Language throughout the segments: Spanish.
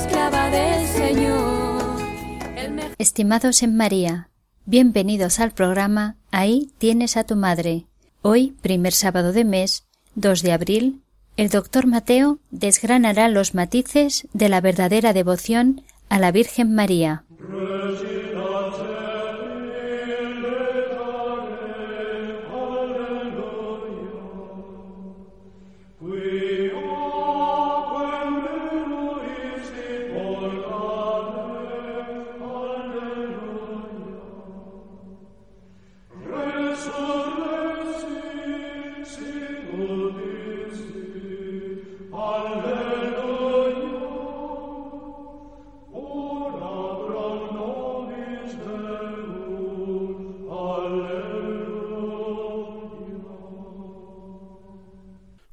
esclava del Señor. El mejor Estimados en María, bienvenidos al programa Ahí tienes a tu madre. Hoy, primer sábado de mes, 2 de abril, el doctor Mateo desgranará los matices de la verdadera devoción a la Virgen María.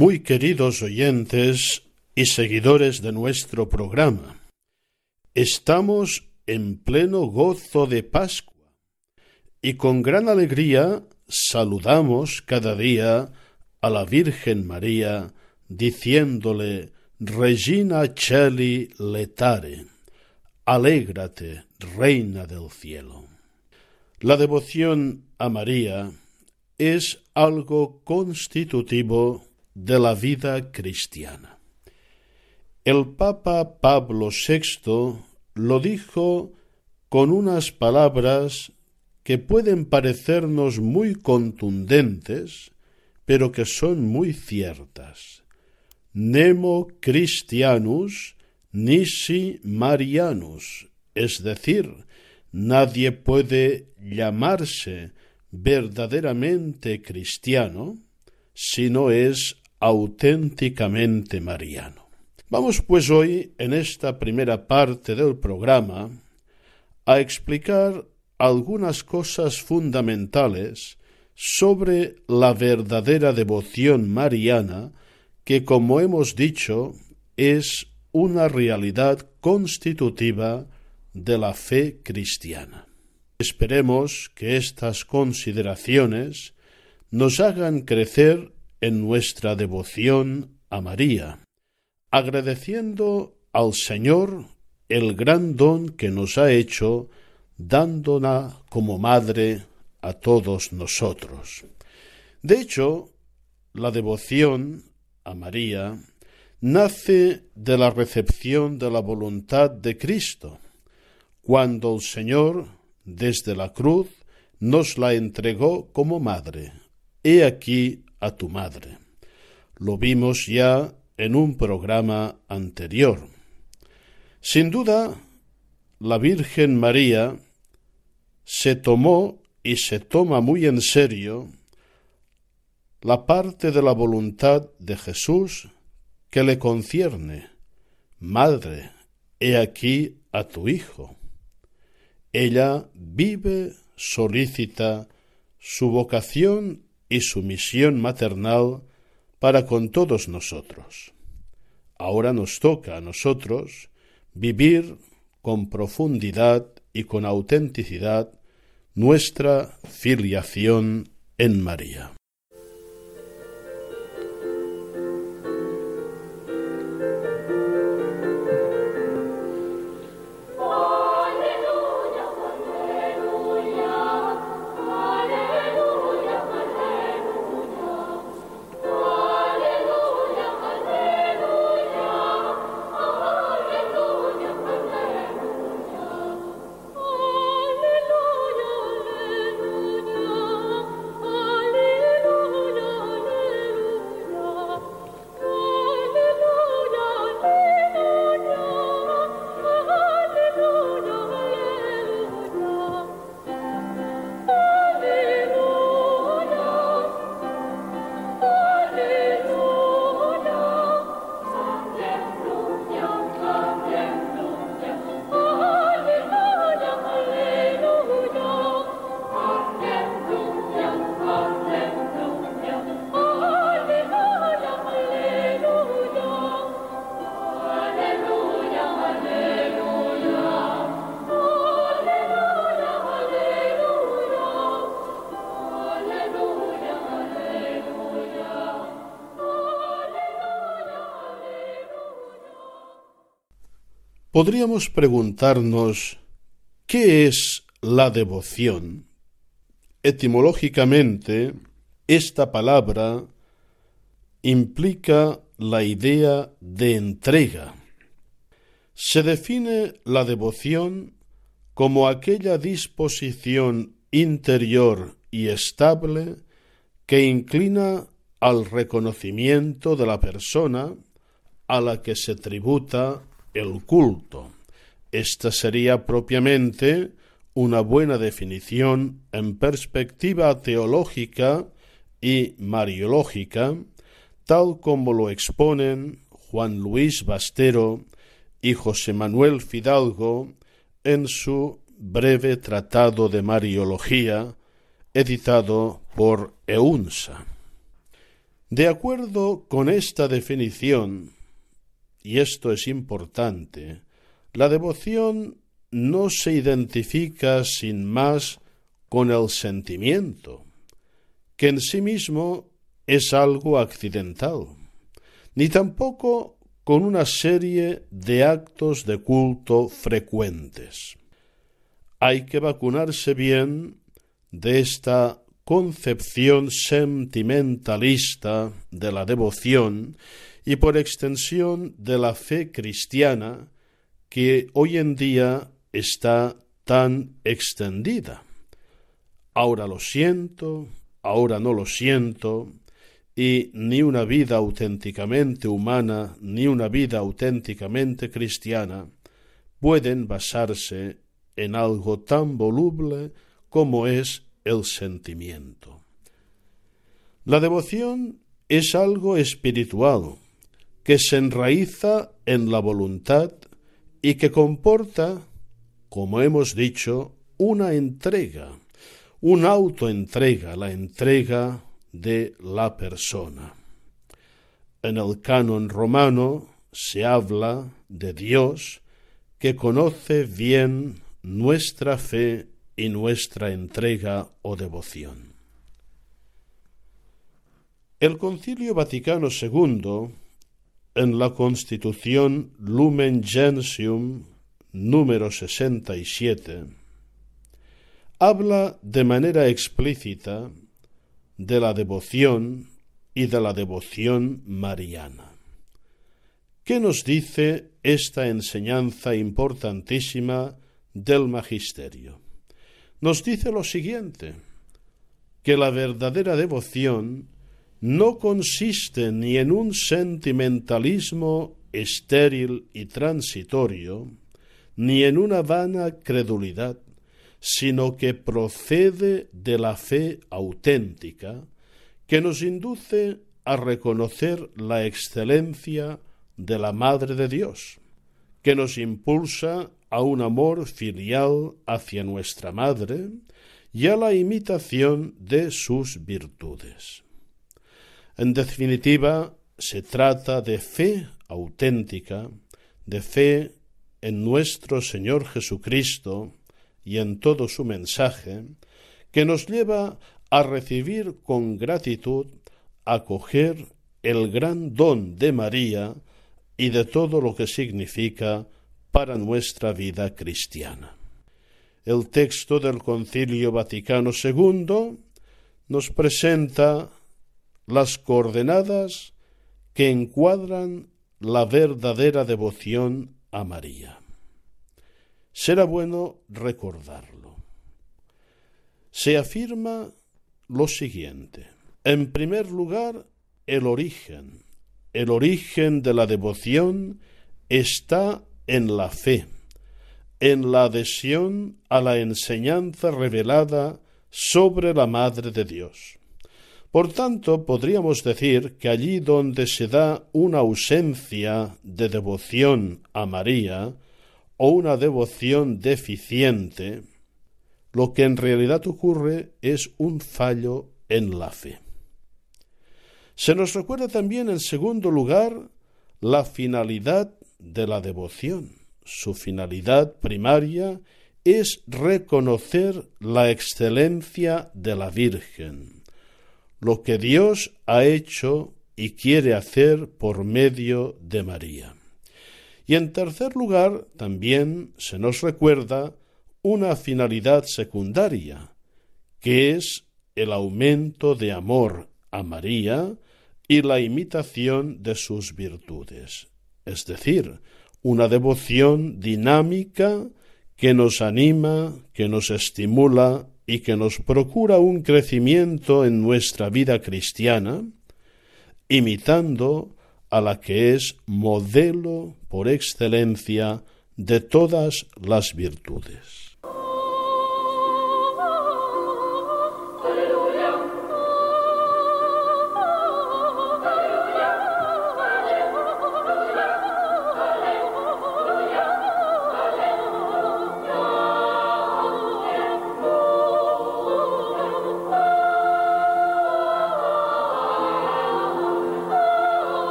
Muy queridos oyentes y seguidores de nuestro programa, estamos en pleno gozo de Pascua y con gran alegría saludamos cada día a la Virgen María diciéndole Regina Cheli letare, alégrate, Reina del cielo. La devoción a María es algo constitutivo de la vida cristiana. El Papa Pablo VI lo dijo con unas palabras que pueden parecernos muy contundentes, pero que son muy ciertas. Nemo Christianus nisi Marianus, es decir, nadie puede llamarse verdaderamente cristiano si no es auténticamente mariano. Vamos pues hoy, en esta primera parte del programa, a explicar algunas cosas fundamentales sobre la verdadera devoción mariana que, como hemos dicho, es una realidad constitutiva de la fe cristiana. Esperemos que estas consideraciones nos hagan crecer en nuestra devoción a María, agradeciendo al Señor el gran don que nos ha hecho, dándola como madre a todos nosotros. De hecho, la devoción a María nace de la recepción de la voluntad de Cristo, cuando el Señor, desde la cruz, nos la entregó como madre. He aquí a tu madre. Lo vimos ya en un programa anterior. Sin duda, la Virgen María se tomó y se toma muy en serio la parte de la voluntad de Jesús que le concierne. Madre, he aquí a tu Hijo. Ella vive solícita su vocación y su misión maternal para con todos nosotros. Ahora nos toca a nosotros vivir con profundidad y con autenticidad nuestra filiación en María. Podríamos preguntarnos ¿qué es la devoción? Etimológicamente, esta palabra implica la idea de entrega. Se define la devoción como aquella disposición interior y estable que inclina al reconocimiento de la persona a la que se tributa el culto. Esta sería propiamente una buena definición en perspectiva teológica y mariológica, tal como lo exponen Juan Luis Bastero y José Manuel Fidalgo en su breve tratado de Mariología, editado por EUNSA. De acuerdo con esta definición, y esto es importante, la devoción no se identifica sin más con el sentimiento, que en sí mismo es algo accidental, ni tampoco con una serie de actos de culto frecuentes. Hay que vacunarse bien de esta concepción sentimentalista de la devoción y por extensión de la fe cristiana que hoy en día está tan extendida. Ahora lo siento, ahora no lo siento, y ni una vida auténticamente humana, ni una vida auténticamente cristiana pueden basarse en algo tan voluble como es el sentimiento. La devoción es algo espiritual que se enraiza en la voluntad y que comporta, como hemos dicho, una entrega, una autoentrega, la entrega de la persona. En el canon romano se habla de Dios que conoce bien nuestra fe y nuestra entrega o devoción. El Concilio Vaticano II, en la Constitución Lumen Gentium número 67, habla de manera explícita de la devoción y de la devoción mariana. ¿Qué nos dice esta enseñanza importantísima del magisterio? nos dice lo siguiente, que la verdadera devoción no consiste ni en un sentimentalismo estéril y transitorio, ni en una vana credulidad, sino que procede de la fe auténtica, que nos induce a reconocer la excelencia de la Madre de Dios, que nos impulsa a un amor filial hacia nuestra Madre y a la imitación de sus virtudes. En definitiva, se trata de fe auténtica, de fe en nuestro Señor Jesucristo y en todo su mensaje, que nos lleva a recibir con gratitud, acoger el gran don de María y de todo lo que significa para nuestra vida cristiana. El texto del Concilio Vaticano II nos presenta las coordenadas que encuadran la verdadera devoción a María. Será bueno recordarlo. Se afirma lo siguiente. En primer lugar, el origen. El origen de la devoción está en la fe, en la adhesión a la enseñanza revelada sobre la Madre de Dios. Por tanto, podríamos decir que allí donde se da una ausencia de devoción a María o una devoción deficiente, lo que en realidad ocurre es un fallo en la fe. Se nos recuerda también, en segundo lugar, la finalidad de la devoción. Su finalidad primaria es reconocer la excelencia de la Virgen, lo que Dios ha hecho y quiere hacer por medio de María. Y en tercer lugar, también se nos recuerda una finalidad secundaria, que es el aumento de amor a María y la imitación de sus virtudes, es decir, una devoción dinámica que nos anima, que nos estimula y que nos procura un crecimiento en nuestra vida cristiana, imitando a la que es modelo por excelencia de todas las virtudes.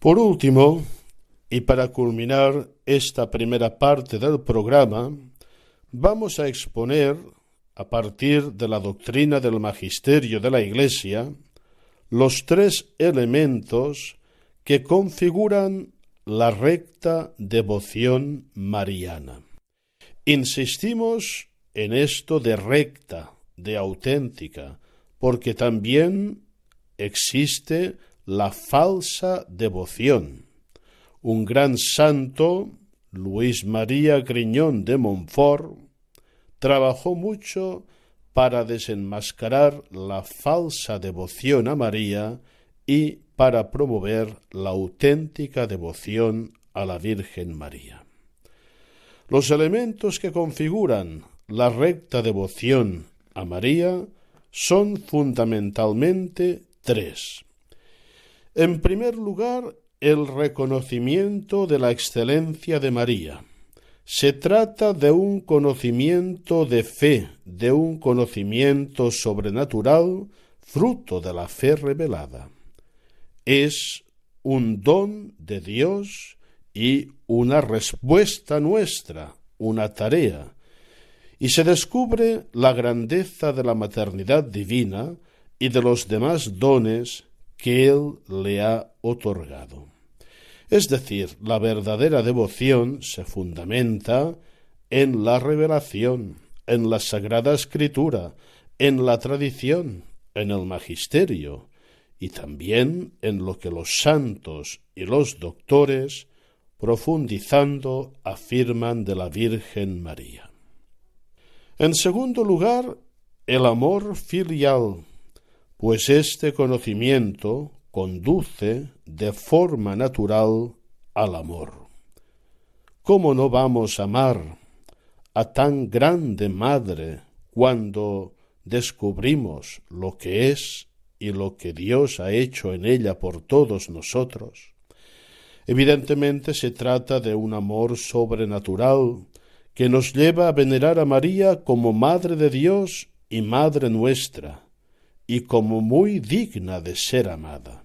Por último, y para culminar esta primera parte del programa, vamos a exponer, a partir de la doctrina del magisterio de la Iglesia, los tres elementos que configuran la recta devoción mariana. Insistimos en esto de recta, de auténtica, porque también existe la falsa devoción. Un gran santo, Luis María Griñón de Montfort, trabajó mucho para desenmascarar la falsa devoción a María y para promover la auténtica devoción a la Virgen María. Los elementos que configuran la recta devoción a María son fundamentalmente tres. En primer lugar, el reconocimiento de la excelencia de María. Se trata de un conocimiento de fe, de un conocimiento sobrenatural, fruto de la fe revelada. Es un don de Dios y una respuesta nuestra, una tarea, y se descubre la grandeza de la maternidad divina y de los demás dones que Él le ha otorgado. Es decir, la verdadera devoción se fundamenta en la revelación, en la Sagrada Escritura, en la tradición, en el magisterio, y también en lo que los santos y los doctores, profundizando, afirman de la Virgen María. En segundo lugar, el amor filial, pues este conocimiento conduce de forma natural al amor. ¿Cómo no vamos a amar a tan grande madre cuando descubrimos lo que es y lo que Dios ha hecho en ella por todos nosotros? Evidentemente se trata de un amor sobrenatural que nos lleva a venerar a María como Madre de Dios y Madre nuestra, y como muy digna de ser amada.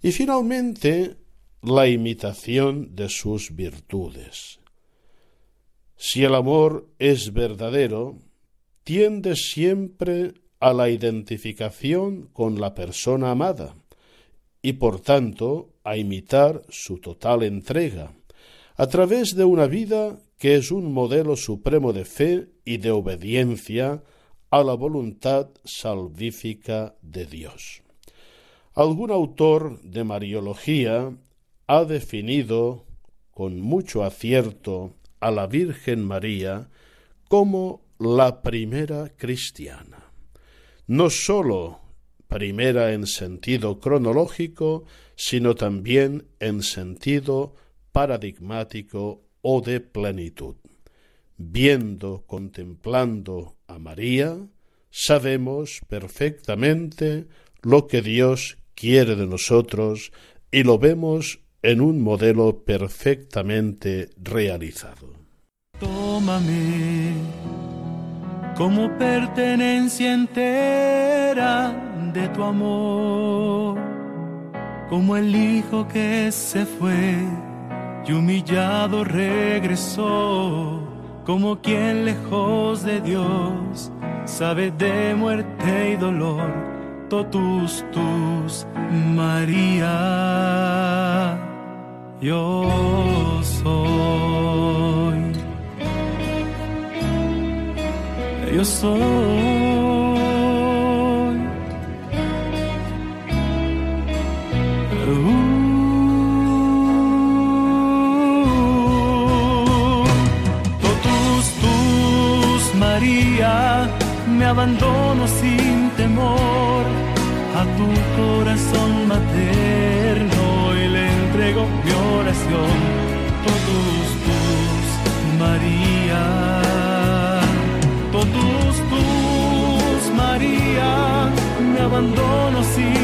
Y finalmente, la imitación de sus virtudes. Si el amor es verdadero, tiende siempre a la identificación con la persona amada y por tanto a imitar su total entrega, a través de una vida que es un modelo supremo de fe y de obediencia a la voluntad salvífica de Dios. Algún autor de Mariología ha definido con mucho acierto a la Virgen María como la primera cristiana. No sólo primera en sentido cronológico, sino también en sentido paradigmático o de plenitud. Viendo, contemplando a María, sabemos perfectamente lo que Dios quiere de nosotros y lo vemos en un modelo perfectamente realizado. Tómame como pertenencia entera de tu amor, como el hijo que se fue y humillado regresó, como quien lejos de Dios sabe de muerte y dolor, totus tus, María, yo soy, yo soy. Abandono sin temor a tu corazón materno y le entrego mi oración. Todos tus, María, todos tus, María, me abandono sin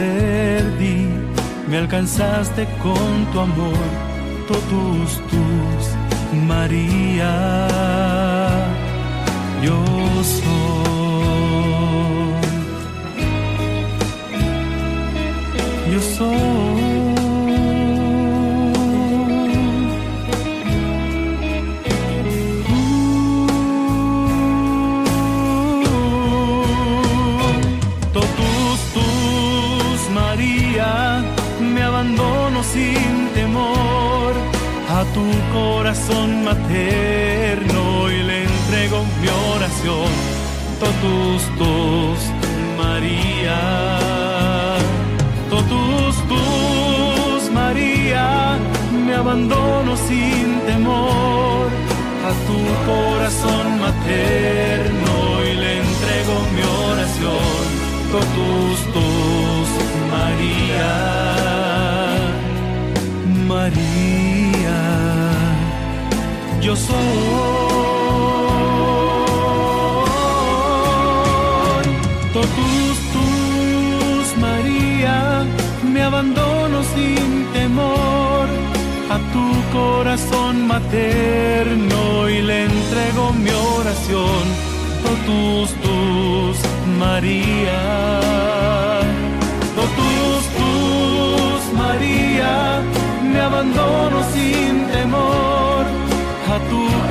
perdí, me alcanzaste con tu amor, totus tus, María, yo soy, yo soy. Tu corazón materno y le entrego mi oración. Totus tus, María. Totus tus, María. Me abandono sin temor a tu corazón materno soy. Totus tus, María, me abandono sin temor a tu corazón materno y le entrego mi oración. Totus tus, María. Totus tus, María, me abandono sin temor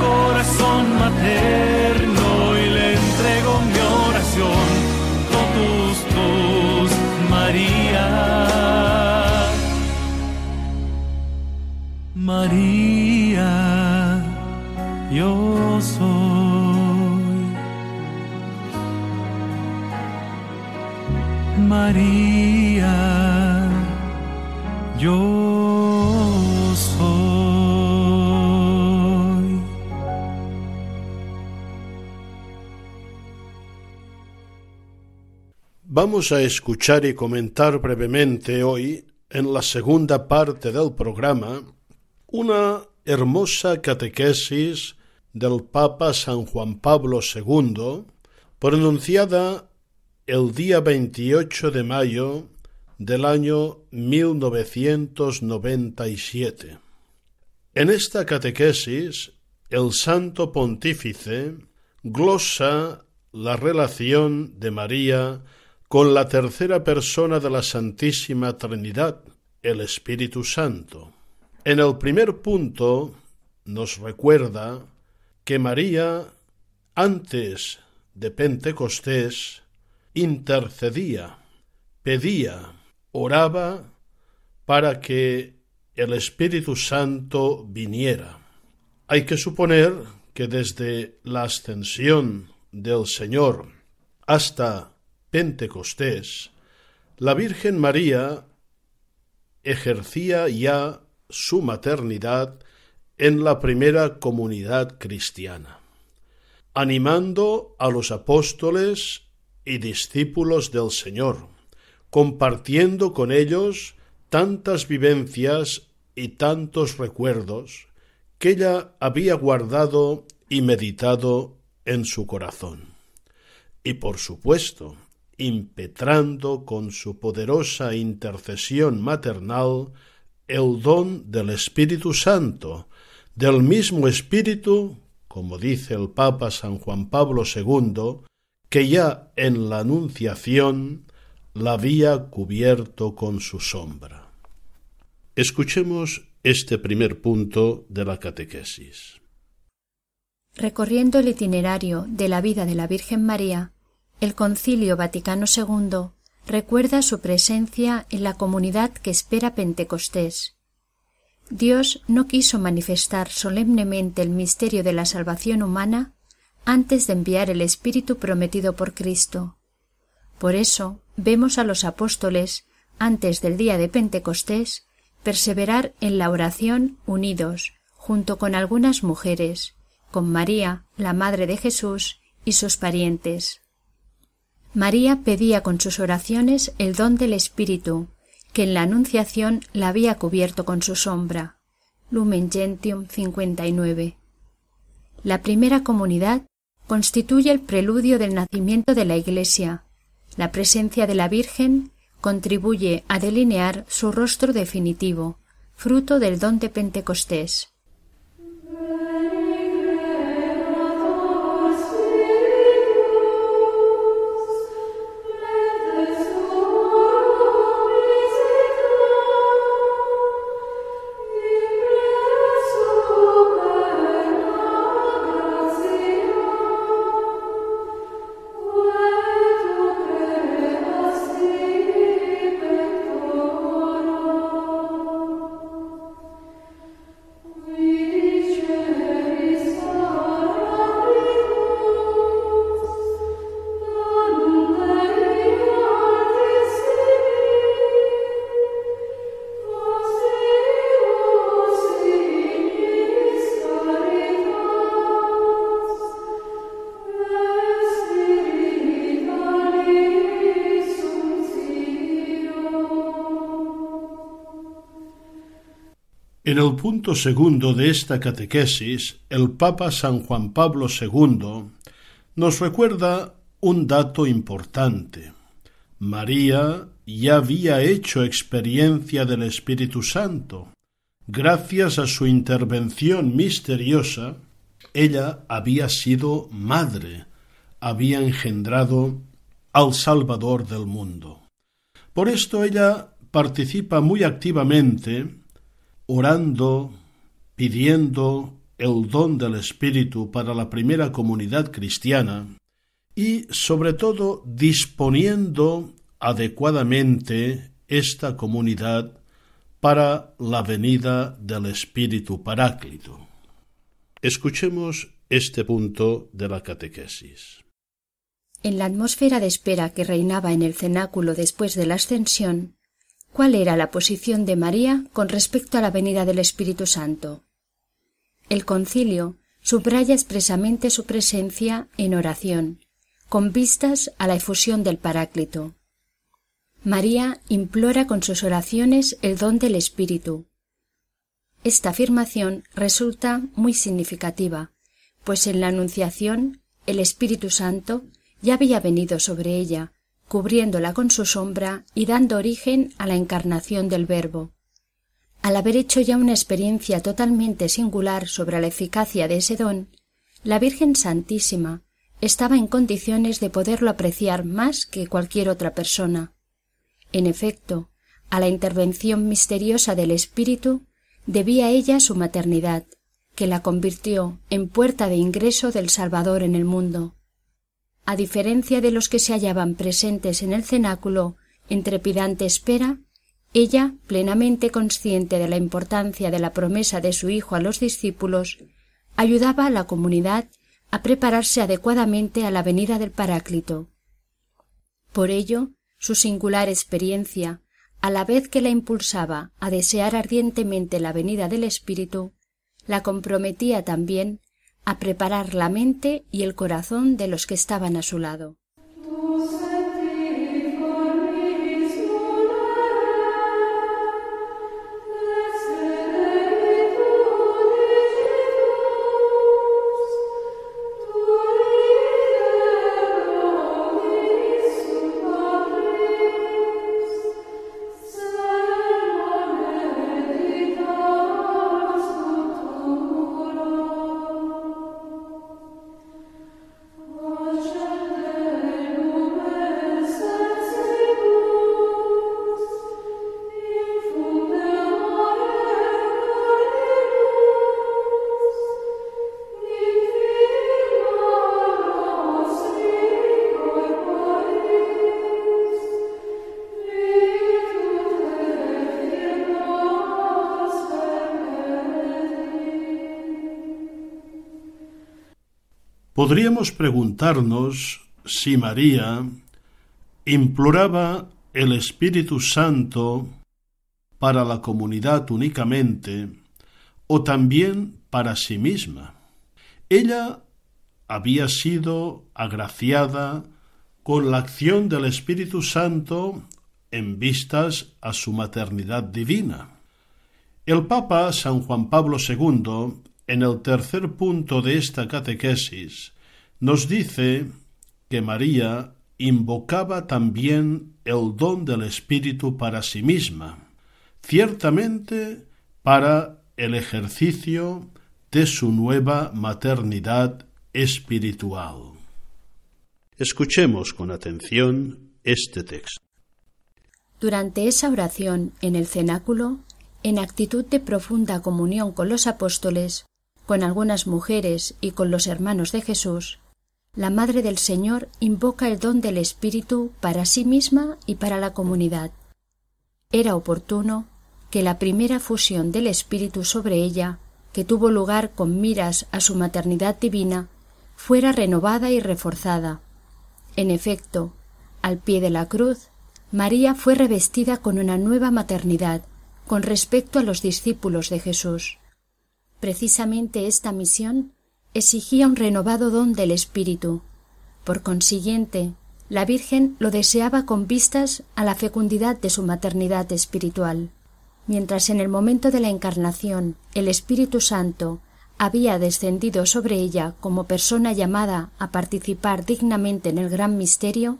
corazón materno y le entrego mi oración, totus tus, María. María, Vamos a escuchar y comentar brevemente hoy, en la segunda parte del programa, una hermosa catequesis del Papa San Juan Pablo II, pronunciada el día 28 de mayo del año 1997. En esta catequesis, el Santo Pontífice glosa la relación de María con la tercera persona de la Santísima Trinidad, el Espíritu Santo. En el primer punto nos recuerda que María, antes de Pentecostés, intercedía, pedía, oraba para que el Espíritu Santo viniera. Hay que suponer que desde la ascensión del Señor hasta Pentecostés, la Virgen María ejercía ya su maternidad en la primera comunidad cristiana, animando a los apóstoles y discípulos del Señor, compartiendo con ellos tantas vivencias y tantos recuerdos que ella había guardado y meditado en su corazón. Y por supuesto, impetrando con su poderosa intercesión maternal el don del Espíritu Santo, del mismo Espíritu, como dice el Papa San Juan Pablo II, que ya en la Anunciación la había cubierto con su sombra. Escuchemos este primer punto de la catequesis. Recorriendo el itinerario de la vida de la Virgen María, el Concilio Vaticano II recuerda su presencia en la comunidad que espera Pentecostés. Dios no quiso manifestar solemnemente el misterio de la salvación humana antes de enviar el Espíritu prometido por Cristo. Por eso vemos a los apóstoles, antes del día de Pentecostés, perseverar en la oración unidos, junto con algunas mujeres, con María, la Madre de Jesús, y sus parientes. María pedía con sus oraciones el don del Espíritu, que en la Anunciación la había cubierto con su sombra. Lumen Gentium 59. La primera comunidad constituye el preludio del nacimiento de la Iglesia. La presencia de la Virgen contribuye a delinear su rostro definitivo, fruto del don de Pentecostés. En el punto segundo de esta catequesis, el Papa San Juan Pablo II nos recuerda un dato importante. María ya había hecho experiencia del Espíritu Santo. Gracias a su intervención misteriosa, ella había sido madre, había engendrado al Salvador del mundo. Por esto ella participa muy activamente orando, pidiendo el don del Espíritu para la primera comunidad cristiana y, sobre todo, disponiendo adecuadamente esta comunidad para la venida del Espíritu Paráclito. Escuchemos este punto de la catequesis. En la atmósfera de espera que reinaba en el cenáculo después de la ascensión, cuál era la posición de María con respecto a la venida del Espíritu Santo. El concilio subraya expresamente su presencia en oración, con vistas a la efusión del Paráclito. María implora con sus oraciones el don del Espíritu. Esta afirmación resulta muy significativa, pues en la Anunciación el Espíritu Santo ya había venido sobre ella, cubriéndola con su sombra y dando origen a la encarnación del Verbo. Al haber hecho ya una experiencia totalmente singular sobre la eficacia de ese don, la Virgen Santísima, estaba en condiciones de poderlo apreciar más que cualquier otra persona. En efecto, a la intervención misteriosa del Espíritu debía ella su maternidad, que la convirtió en puerta de ingreso del Salvador en el mundo. A diferencia de los que se hallaban presentes en el cenáculo en trepidante espera, ella, plenamente consciente de la importancia de la promesa de su Hijo a los discípulos, ayudaba a la comunidad a prepararse adecuadamente a la venida del Paráclito. Por ello, su singular experiencia, a la vez que la impulsaba a desear ardientemente la venida del Espíritu, la comprometía también a preparar la mente y el corazón de los que estaban a su lado. Podríamos preguntarnos si María imploraba el Espíritu Santo para la comunidad únicamente o también para sí misma. Ella había sido agraciada con la acción del Espíritu Santo en vistas a su maternidad divina. El Papa San Juan Pablo II en el tercer punto de esta catequesis, nos dice que María invocaba también el don del Espíritu para sí misma, ciertamente para el ejercicio de su nueva maternidad espiritual. Escuchemos con atención este texto. Durante esa oración en el cenáculo, en actitud de profunda comunión con los apóstoles, con algunas mujeres y con los hermanos de Jesús, la Madre del Señor invoca el don del Espíritu para sí misma y para la comunidad. Era oportuno que la primera fusión del Espíritu sobre ella, que tuvo lugar con miras a su maternidad divina, fuera renovada y reforzada. En efecto, al pie de la cruz, María fue revestida con una nueva maternidad con respecto a los discípulos de Jesús. Precisamente esta misión exigía un renovado don del Espíritu. Por consiguiente, la Virgen lo deseaba con vistas a la fecundidad de su maternidad espiritual. Mientras en el momento de la encarnación el Espíritu Santo había descendido sobre ella como persona llamada a participar dignamente en el gran misterio,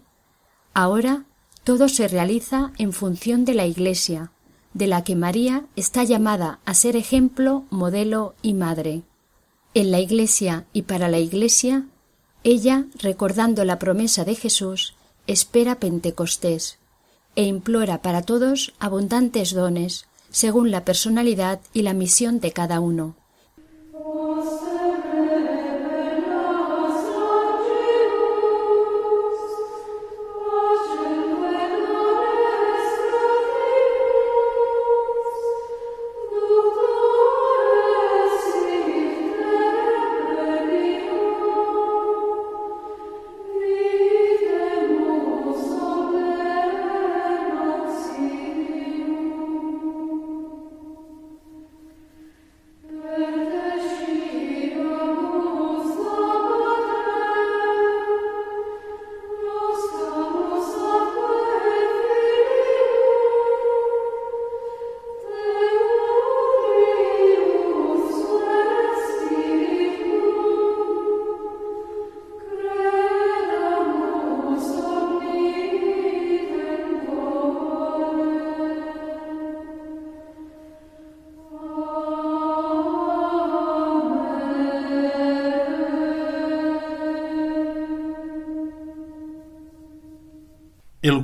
ahora todo se realiza en función de la Iglesia, de la que María está llamada a ser ejemplo, modelo y madre. En la Iglesia y para la Iglesia, ella, recordando la promesa de Jesús, espera Pentecostés e implora para todos abundantes dones, según la personalidad y la misión de cada uno.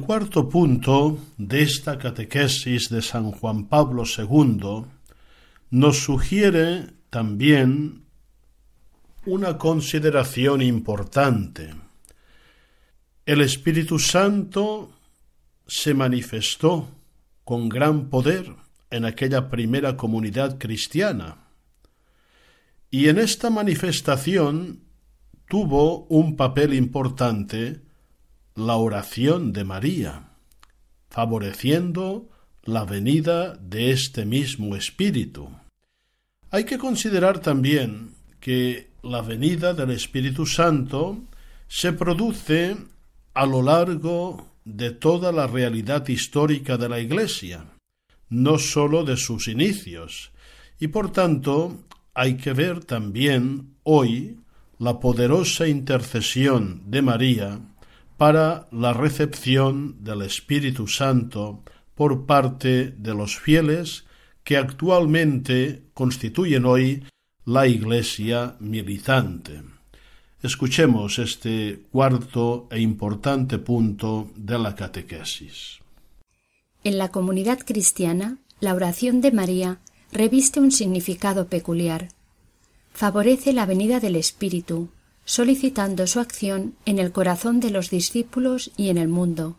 Cuarto punto de esta catequesis de San Juan Pablo II nos sugiere también una consideración importante. El Espíritu Santo se manifestó con gran poder en aquella primera comunidad cristiana. Y en esta manifestación tuvo un papel importante la oración de María, favoreciendo la venida de este mismo Espíritu. Hay que considerar también que la venida del Espíritu Santo se produce a lo largo de toda la realidad histórica de la Iglesia, no sólo de sus inicios, y por tanto hay que ver también hoy la poderosa intercesión de María para la recepción del Espíritu Santo por parte de los fieles que actualmente constituyen hoy la Iglesia militante. Escuchemos este cuarto e importante punto de la catequesis. En la comunidad cristiana, la oración de María reviste un significado peculiar. Favorece la venida del Espíritu, solicitando su acción en el corazón de los discípulos y en el mundo.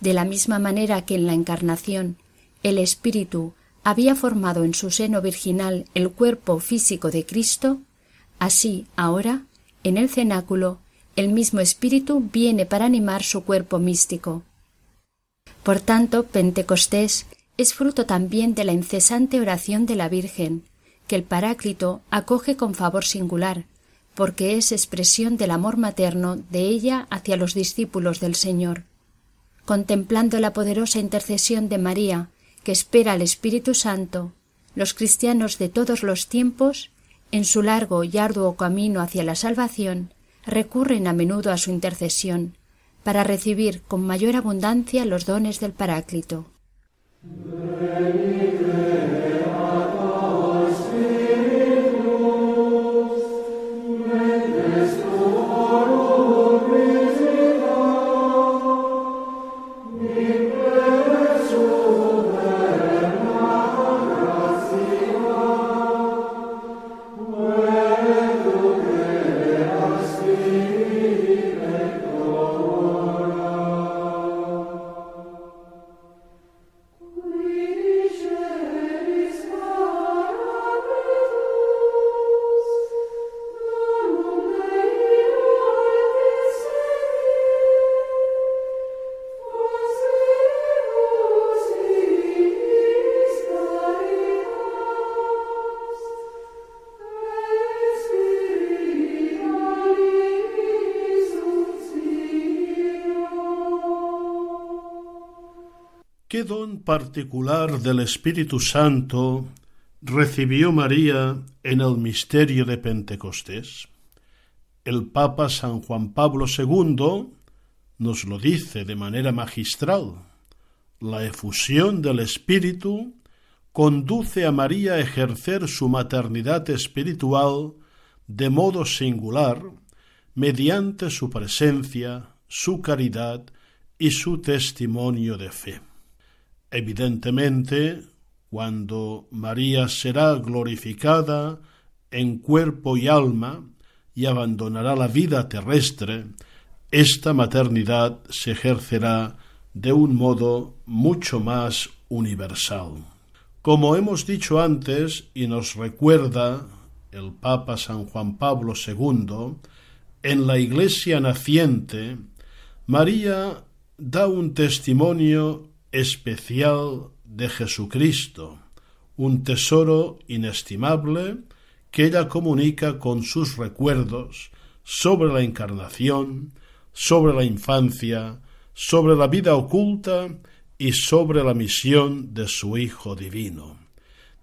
De la misma manera que en la Encarnación el Espíritu había formado en su seno virginal el cuerpo físico de Cristo, así ahora, en el cenáculo, el mismo Espíritu viene para animar su cuerpo místico. Por tanto, Pentecostés es fruto también de la incesante oración de la Virgen, que el Paráclito acoge con favor singular, porque es expresión del amor materno de ella hacia los discípulos del Señor. Contemplando la poderosa intercesión de María, que espera al Espíritu Santo, los cristianos de todos los tiempos, en su largo y arduo camino hacia la salvación, recurren a menudo a su intercesión, para recibir con mayor abundancia los dones del Paráclito. Particular del Espíritu Santo recibió María en el misterio de Pentecostés? El Papa San Juan Pablo II nos lo dice de manera magistral. La efusión del Espíritu conduce a María a ejercer su maternidad espiritual de modo singular mediante su presencia, su caridad y su testimonio de fe. Evidentemente, cuando María será glorificada en cuerpo y alma y abandonará la vida terrestre, esta maternidad se ejercerá de un modo mucho más universal. Como hemos dicho antes y nos recuerda el Papa San Juan Pablo II, en la Iglesia naciente, María da un testimonio especial de Jesucristo, un tesoro inestimable que ella comunica con sus recuerdos sobre la encarnación, sobre la infancia, sobre la vida oculta y sobre la misión de su Hijo Divino.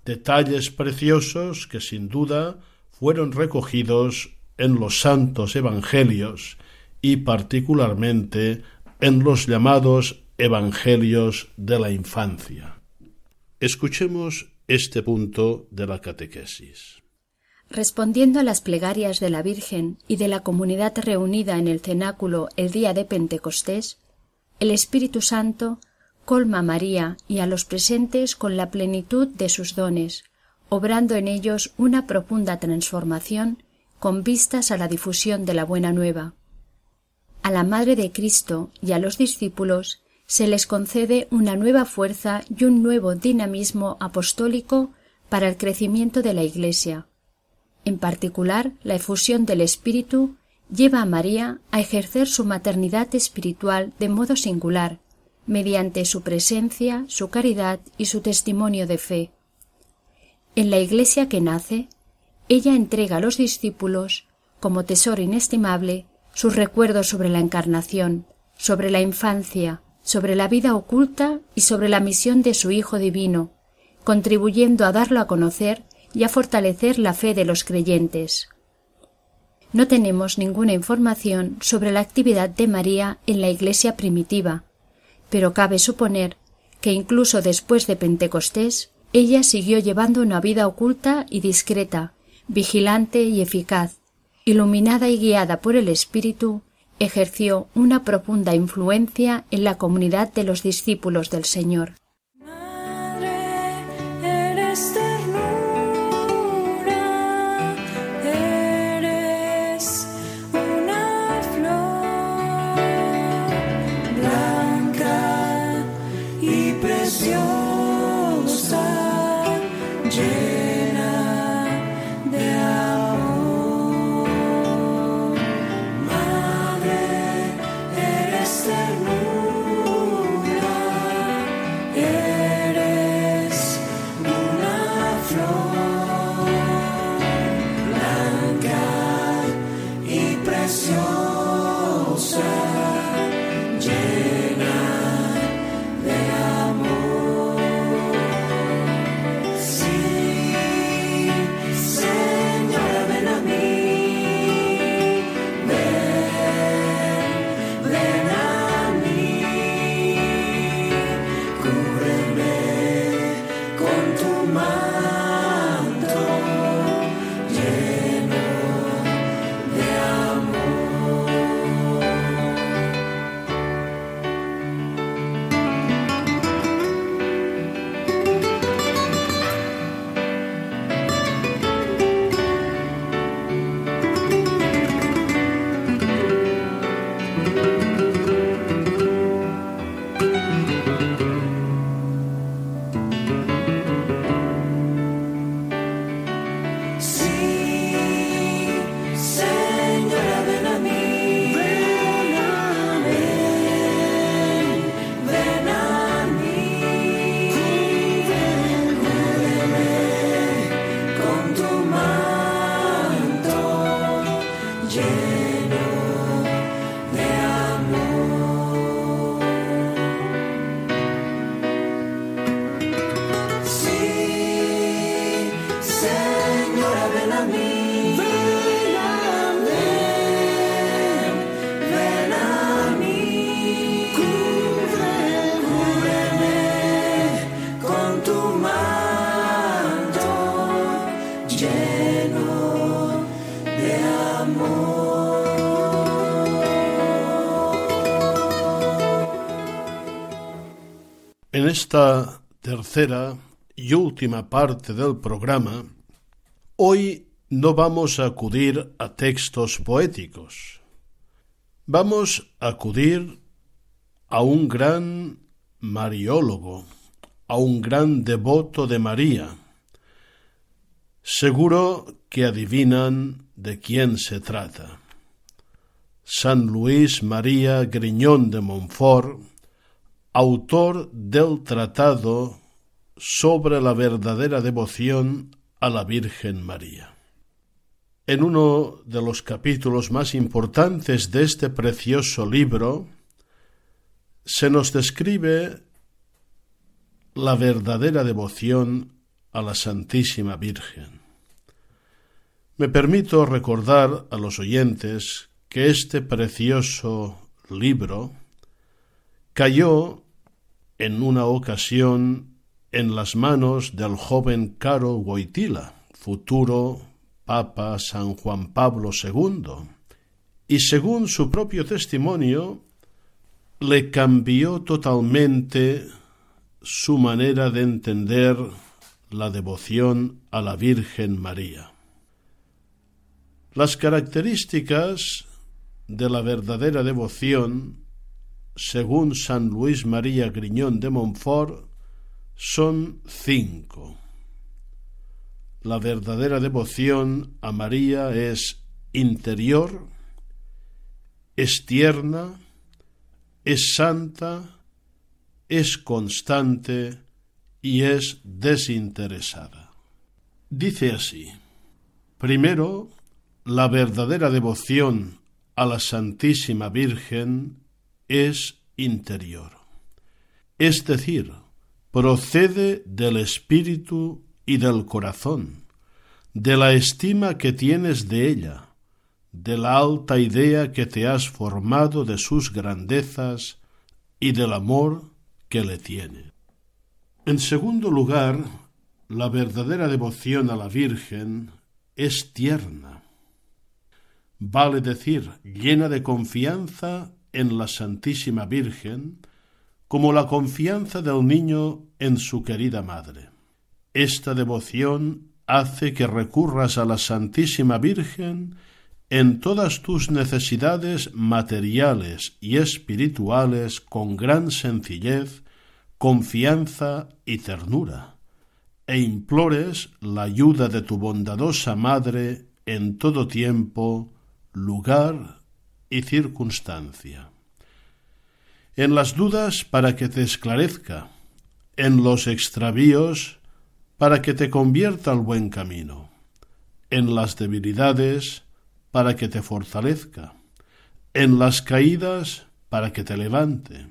Detalles preciosos que sin duda fueron recogidos en los santos evangelios y particularmente en los llamados Evangelios de la Infancia. Escuchemos este punto de la catequesis. Respondiendo a las plegarias de la Virgen y de la comunidad reunida en el cenáculo el día de Pentecostés, el Espíritu Santo colma a María y a los presentes con la plenitud de sus dones, obrando en ellos una profunda transformación con vistas a la difusión de la buena nueva. A la Madre de Cristo y a los discípulos se les concede una nueva fuerza y un nuevo dinamismo apostólico para el crecimiento de la Iglesia. En particular, la efusión del Espíritu lleva a María a ejercer su maternidad espiritual de modo singular, mediante su presencia, su caridad y su testimonio de fe. En la Iglesia que nace, ella entrega a los discípulos, como tesoro inestimable, sus recuerdos sobre la encarnación, sobre la infancia, sobre la vida oculta y sobre la misión de su Hijo Divino, contribuyendo a darlo a conocer y a fortalecer la fe de los creyentes. No tenemos ninguna información sobre la actividad de María en la Iglesia primitiva, pero cabe suponer que incluso después de Pentecostés ella siguió llevando una vida oculta y discreta, vigilante y eficaz, iluminada y guiada por el Espíritu, ejerció una profunda influencia en la comunidad de los discípulos del Señor. Esta tercera y última parte del programa, hoy no vamos a acudir a textos poéticos. Vamos a acudir a un gran mariólogo, a un gran devoto de María. Seguro que adivinan de quién se trata. San Luis María Griñón de Montfort autor del Tratado sobre la verdadera devoción a la Virgen María. En uno de los capítulos más importantes de este precioso libro se nos describe la verdadera devoción a la Santísima Virgen. Me permito recordar a los oyentes que este precioso libro cayó en una ocasión en las manos del joven Caro Wojtyla, futuro Papa San Juan Pablo II, y según su propio testimonio, le cambió totalmente su manera de entender la devoción a la Virgen María. Las características de la verdadera devoción, según San Luis María Griñón de Montfort, son cinco. La verdadera devoción a María es interior, es tierna, es santa, es constante y es desinteresada. Dice así, primero, la verdadera devoción a la Santísima Virgen es interior, es decir, procede del espíritu y del corazón, de la estima que tienes de ella, de la alta idea que te has formado de sus grandezas y del amor que le tiene. En segundo lugar, la verdadera devoción a la Virgen es tierna, vale decir, llena de confianza en la Santísima Virgen, como la confianza del niño en su querida madre. Esta devoción hace que recurras a la Santísima Virgen en todas tus necesidades materiales y espirituales con gran sencillez, confianza y ternura, e implores la ayuda de tu bondadosa Madre en todo tiempo, lugar y circunstancia. En las dudas para que te esclarezca, en los extravíos para que te convierta al buen camino, en las debilidades para que te fortalezca, en las caídas para que te levante,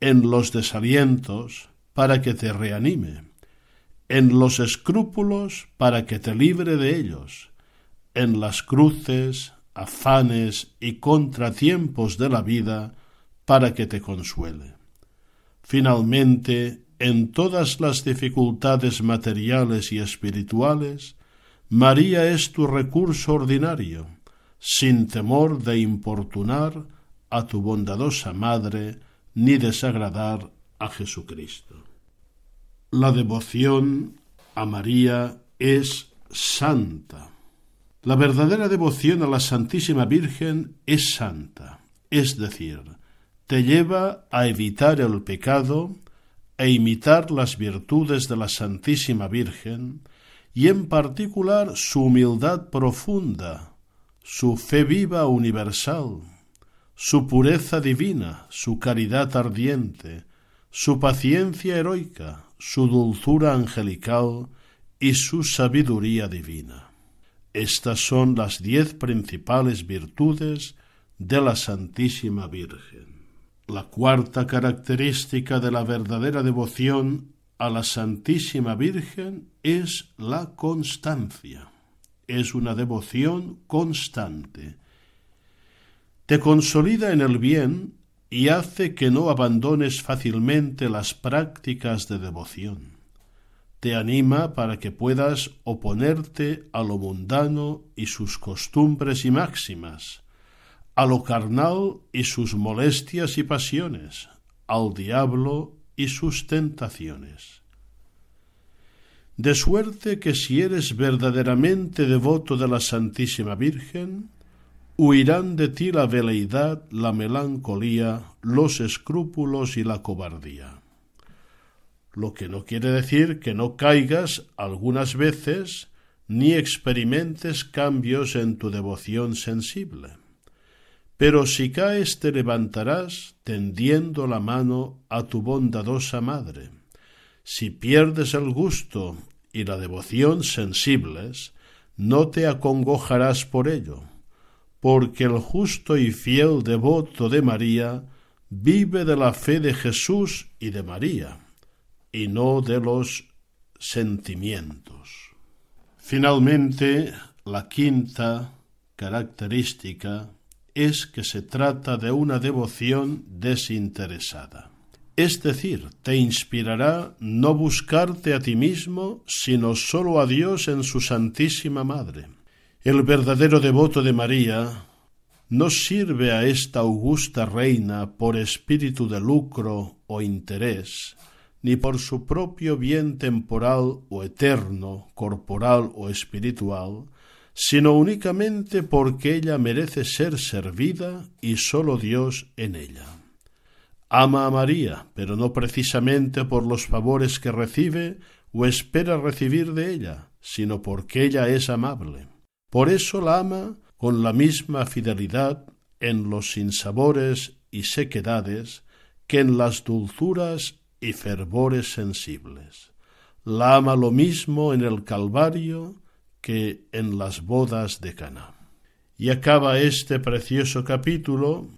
en los desalientos para que te reanime, en los escrúpulos para que te libre de ellos, en las cruces, afanes y contratiempos de la vida para que te consuele. Finalmente, en todas las dificultades materiales y espirituales, María es tu recurso ordinario, sin temor de importunar a tu bondadosa Madre ni desagradar a Jesucristo. La devoción a María es santa. La verdadera devoción a la Santísima Virgen es santa, es decir, te lleva a evitar el pecado e imitar las virtudes de la Santísima Virgen, y en particular su humildad profunda, su fe viva universal, su pureza divina, su caridad ardiente, su paciencia heroica, su dulzura angelical y su sabiduría divina. Estas son las diez principales virtudes de la Santísima Virgen. La cuarta característica de la verdadera devoción a la Santísima Virgen es la constancia. Es una devoción constante. Te consolida en el bien y hace que no abandones fácilmente las prácticas de devoción. Te anima para que puedas oponerte a lo mundano y sus costumbres y máximas, a lo carnal y sus molestias y pasiones, al diablo y sus tentaciones. De suerte que si eres verdaderamente devoto de la Santísima Virgen, huirán de ti la veleidad, la melancolía, los escrúpulos y la cobardía. Lo que no quiere decir que no caigas algunas veces ni experimentes cambios en tu devoción sensible. Pero si caes te levantarás tendiendo la mano a tu bondadosa madre. Si pierdes el gusto y la devoción sensibles, no te acongojarás por ello, porque el justo y fiel devoto de María vive de la fe de Jesús y de María, y no de los sentimientos. Finalmente, la quinta característica es que se trata de una devoción desinteresada. Es decir, te inspirará no buscarte a ti mismo, sino sólo a Dios en su Santísima Madre. El verdadero devoto de María no sirve a esta augusta reina por espíritu de lucro o interés, ni por su propio bien temporal o eterno, corporal o espiritual, sino únicamente porque ella merece ser servida y sólo Dios en ella. Ama a María, pero no precisamente por los favores que recibe o espera recibir de ella, sino porque ella es amable. Por eso la ama con la misma fidelidad en los sinsabores y sequedades que en las dulzuras y fervores sensibles. La ama lo mismo en el Calvario que en las bodas de Cana. Y acaba este precioso capítulo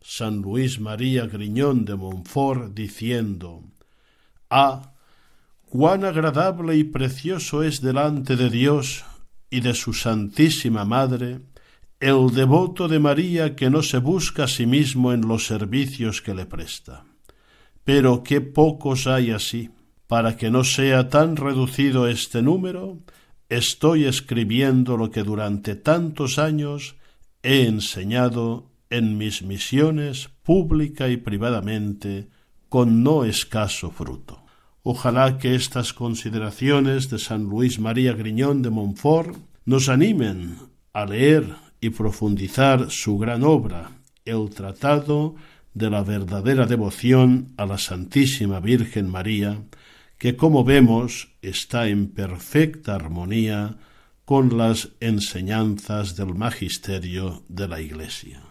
San Luis María Griñón de Montfort diciendo Ah, cuán agradable y precioso es delante de Dios y de su Santísima Madre el devoto de María que no se busca a sí mismo en los servicios que le presta. Pero qué pocos hay así. Para que no sea tan reducido este número, estoy escribiendo lo que durante tantos años he enseñado en mis misiones pública y privadamente con no escaso fruto. Ojalá que estas consideraciones de San Luis María Griñón de Montfort nos animen a leer y profundizar su gran obra, el Tratado de la verdadera devoción a la Santísima Virgen María, que como vemos está en perfecta armonía con las enseñanzas del magisterio de la Iglesia.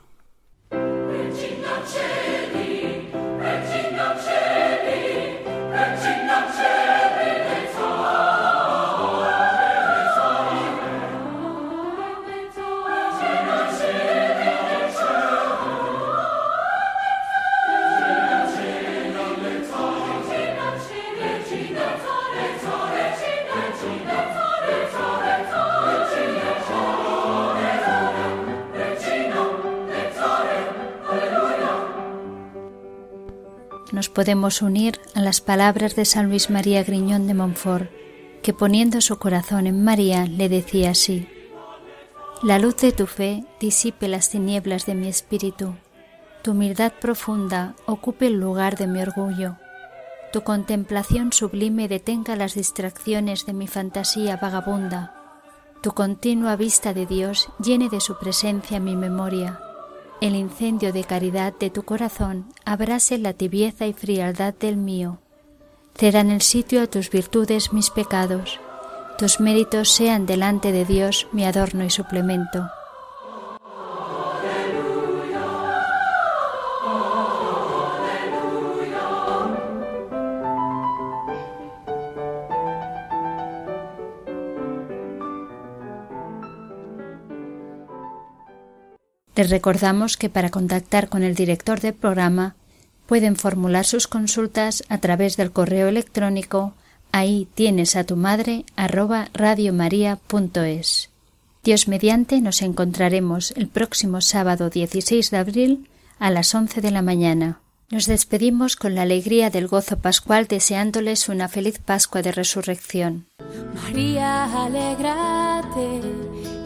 Podemos unir a las palabras de San Luis María Griñón de Montfort, que poniendo su corazón en María le decía así, La luz de tu fe disipe las tinieblas de mi espíritu, tu humildad profunda ocupe el lugar de mi orgullo, tu contemplación sublime detenga las distracciones de mi fantasía vagabunda, tu continua vista de Dios llene de su presencia mi memoria, el incendio de caridad de tu corazón abrase la tibieza y frialdad del mío. Cedan el sitio a tus virtudes mis pecados. Tus méritos sean delante de Dios mi adorno y suplemento. Les recordamos que para contactar con el director del programa pueden formular sus consultas a través del correo electrónico ahí tienes a tu madre arroba radiomaria.es. Dios mediante nos encontraremos el próximo sábado 16 de abril a las 11 de la mañana. Nos despedimos con la alegría del gozo pascual deseándoles una feliz Pascua de Resurrección. María, alégrate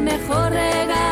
Mejor regalo